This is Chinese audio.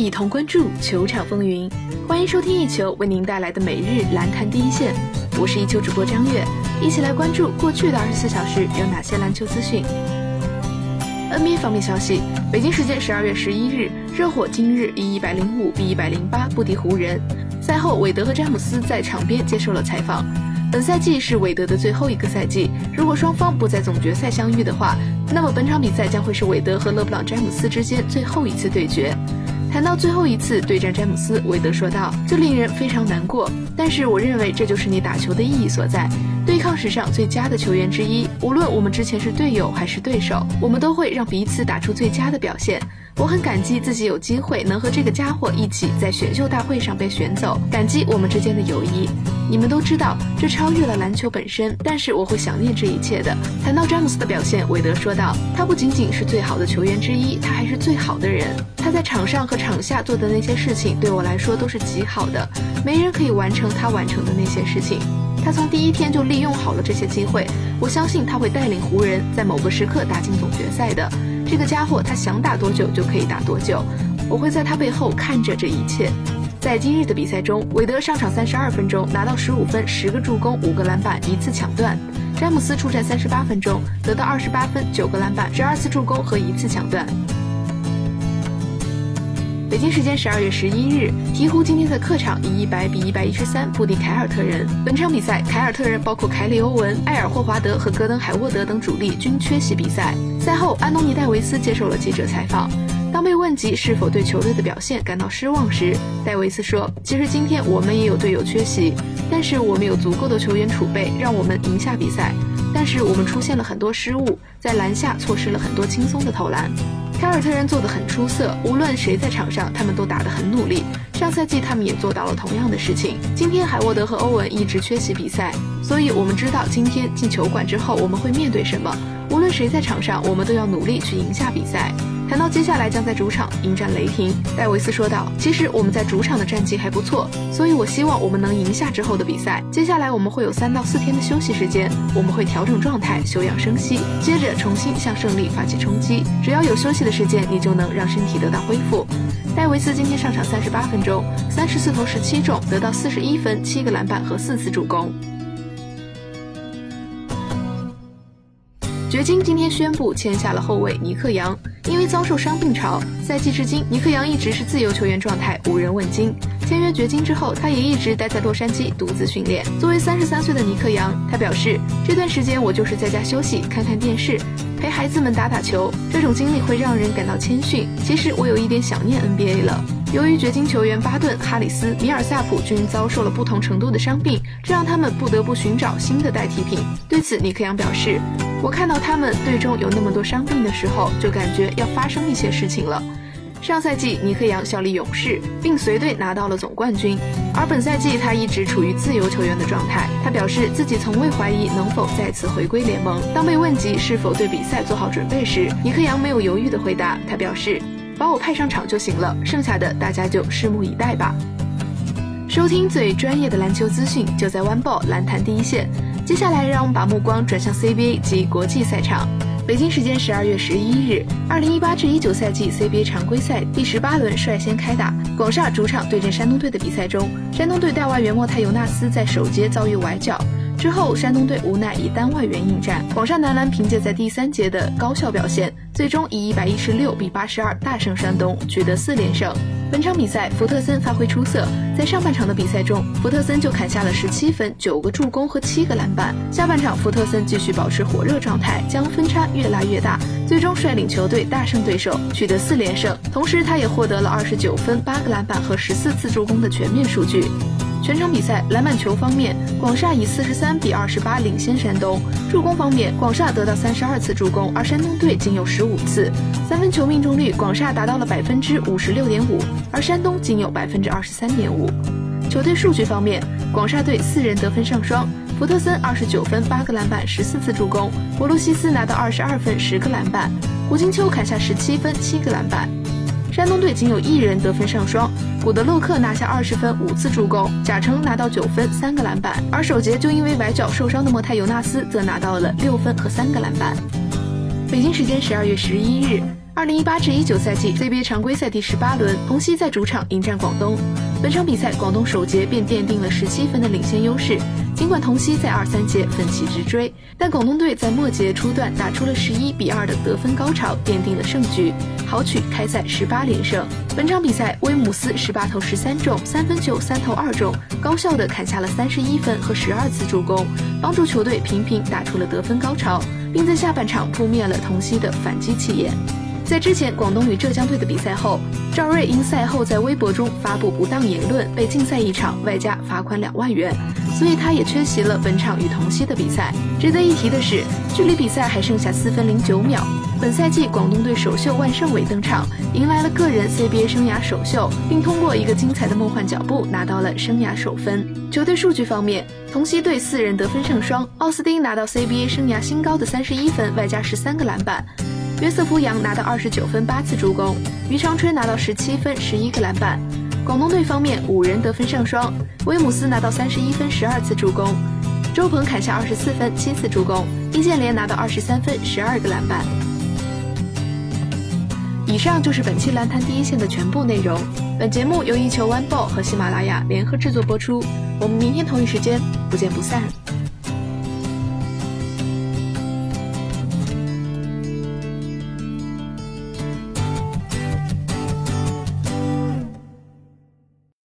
一同关注球场风云。欢迎收听一球为您带来的每日篮坛第一线，我是一球主播张悦，一起来关注过去的二十四小时有哪些篮球资讯。NBA 方面消息，北京时间十二月十一日，热火今日以一百零五比一百零八不敌湖人。赛后，韦德和詹姆斯在场边接受了采访。本赛季是韦德的最后一个赛季，如果双方不在总决赛相遇的话，那么本场比赛将会是韦德和勒布朗·詹姆斯之间最后一次对决。谈到最后一次对战詹姆斯，韦德说道：“这令人非常难过，但是我认为这就是你打球的意义所在。对抗史上最佳的球员之一，无论我们之前是队友还是对手，我们都会让彼此打出最佳的表现。”我很感激自己有机会能和这个家伙一起在选秀大会上被选走，感激我们之间的友谊。你们都知道，这超越了篮球本身，但是我会想念这一切的。谈到詹姆斯的表现，韦德说道：“他不仅仅是最好的球员之一，他还是最好的人。他在场上和场下做的那些事情，对我来说都是极好的。没人可以完成他完成的那些事情。他从第一天就利用好了这些机会。我相信他会带领湖人，在某个时刻打进总决赛的。”这个家伙，他想打多久就可以打多久，我会在他背后看着这一切。在今日的比赛中，韦德上场三十二分钟，拿到十五分、十个助攻、五个篮板、一次抢断；詹姆斯出战三十八分钟，得到二十八分、九个篮板、十二次助攻和一次抢断。北京时间十二月十一日，鹈鹕今天在客场以一百比一百一十三不敌凯尔特人。本场比赛，凯尔特人包括凯里·欧文、埃尔·霍华德和戈登·海沃德等主力均缺席比赛。赛后，安东尼·戴维斯接受了记者采访。当被问及是否对球队的表现感到失望时，戴维斯说：“其实今天我们也有队友缺席，但是我们有足够的球员储备让我们赢下比赛。但是我们出现了很多失误，在篮下错失了很多轻松的投篮。”凯尔特人做得很出色，无论谁在场上，他们都打得很努力。上赛季他们也做到了同样的事情。今天海沃德和欧文一直缺席比赛，所以我们知道今天进球馆之后我们会面对什么。无论谁在场上，我们都要努力去赢下比赛。谈到接下来将在主场迎战雷霆，戴维斯说道：“其实我们在主场的战绩还不错，所以我希望我们能赢下之后的比赛。接下来我们会有三到四天的休息时间，我们会调整状态、休养生息，接着重新向胜利发起冲击。只要有休息的时间，你就能让身体得到恢复。”戴维斯今天上场三十八分钟，三十四投十七中，得到四十一分、七个篮板和四次助攻。掘金今天宣布签下了后卫尼克杨，因为遭受伤病潮，赛季至今尼克杨一直是自由球员状态，无人问津。签约掘金之后，他也一直待在洛杉矶独自训练。作为三十三岁的尼克杨，他表示这段时间我就是在家休息，看看电视，陪孩子们打打球。这种经历会让人感到谦逊。其实我有一点想念 NBA 了。由于掘金球员巴顿、哈里斯、米尔萨普均遭受了不同程度的伤病，这让他们不得不寻找新的代替品。对此，尼克杨表示。我看到他们队中有那么多伤病的时候，就感觉要发生一些事情了。上赛季尼克杨效力勇士，并随队拿到了总冠军，而本赛季他一直处于自由球员的状态。他表示自己从未怀疑能否再次回归联盟。当被问及是否对比赛做好准备时，尼克杨没有犹豫地回答：“他表示，把我派上场就行了，剩下的大家就拭目以待吧。”收听最专业的篮球资讯，就在湾报篮坛第一线。接下来，让我们把目光转向 CBA 及国际赛场。北京时间十二月十一日，二零一八至一九赛季 CBA 常规赛第十八轮率先开打。广厦主场对阵山东队的比赛中，山东队大外援莫泰尤纳斯在首节遭遇崴脚。之后，山东队无奈以单外援应战，广厦男篮凭借在第三节的高效表现，最终以一百一十六比八十二大胜山东，取得四连胜。本场比赛，福特森发挥出色，在上半场的比赛中，福特森就砍下了十七分、九个助攻和七个篮板。下半场，福特森继续保持火热状态，将分差越拉越大，最终率领球队大胜对手，取得四连胜。同时，他也获得了二十九分、八个篮板和十四次助攻的全面数据。全场比赛篮板球方面，广厦以四十三比二十八领先山东。助攻方面，广厦得到三十二次助攻，而山东队仅有十五次。三分球命中率，广厦达到了百分之五十六点五，而山东仅有百分之二十三点五。球队数据方面，广厦队四人得分上双，福特森二十九分八个篮板十四次助攻，博洛西斯拿到二十二分十个篮板，胡金秋砍下十七分七个篮板。山东队仅有一人得分上双，古德洛克拿下二十分五次助攻，贾诚拿到九分三个篮板，而首节就因为崴脚受伤的莫泰尤纳斯则拿到了六分和三个篮板。北京时间十二月十一日。二零一八至一九赛季 CBA 常规赛第十八轮，同曦在主场迎战广东。本场比赛，广东首节便奠定了十七分的领先优势。尽管同曦在二三节奋起直追，但广东队在末节初段打出了十一比二的得分高潮，奠定了胜局，豪取开赛十八连胜。本场比赛，威姆斯十八投十三中，三分球三投二中，高效的砍下了三十一分和十二次助攻，帮助球队频频打出了得分高潮，并在下半场扑灭了同曦的反击气焰。在之前广东与浙江队的比赛后，赵睿因赛后在微博中发布不当言论被禁赛一场，外加罚款两万元，所以他也缺席了本场与同曦的比赛。值得一提的是，距离比赛还剩下四分零九秒，本赛季广东队首秀万胜伟登场，迎来了个人 CBA 生涯首秀，并通过一个精彩的梦幻脚步拿到了生涯首分。球队数据方面，同曦队四人得分上双，奥斯汀拿到 CBA 生涯新高的三十一分，外加十三个篮板。约瑟夫·杨拿到二十九分八次助攻，于长春拿到十七分十一个篮板。广东队方面五人得分上双，威姆斯拿到三十一分十二次助攻，周鹏砍下二十四分七次助攻，易建联拿到二十三分十二个篮板。以上就是本期篮坛第一线的全部内容。本节目由一球 One Ball 和喜马拉雅联合制作播出。我们明天同一时间不见不散。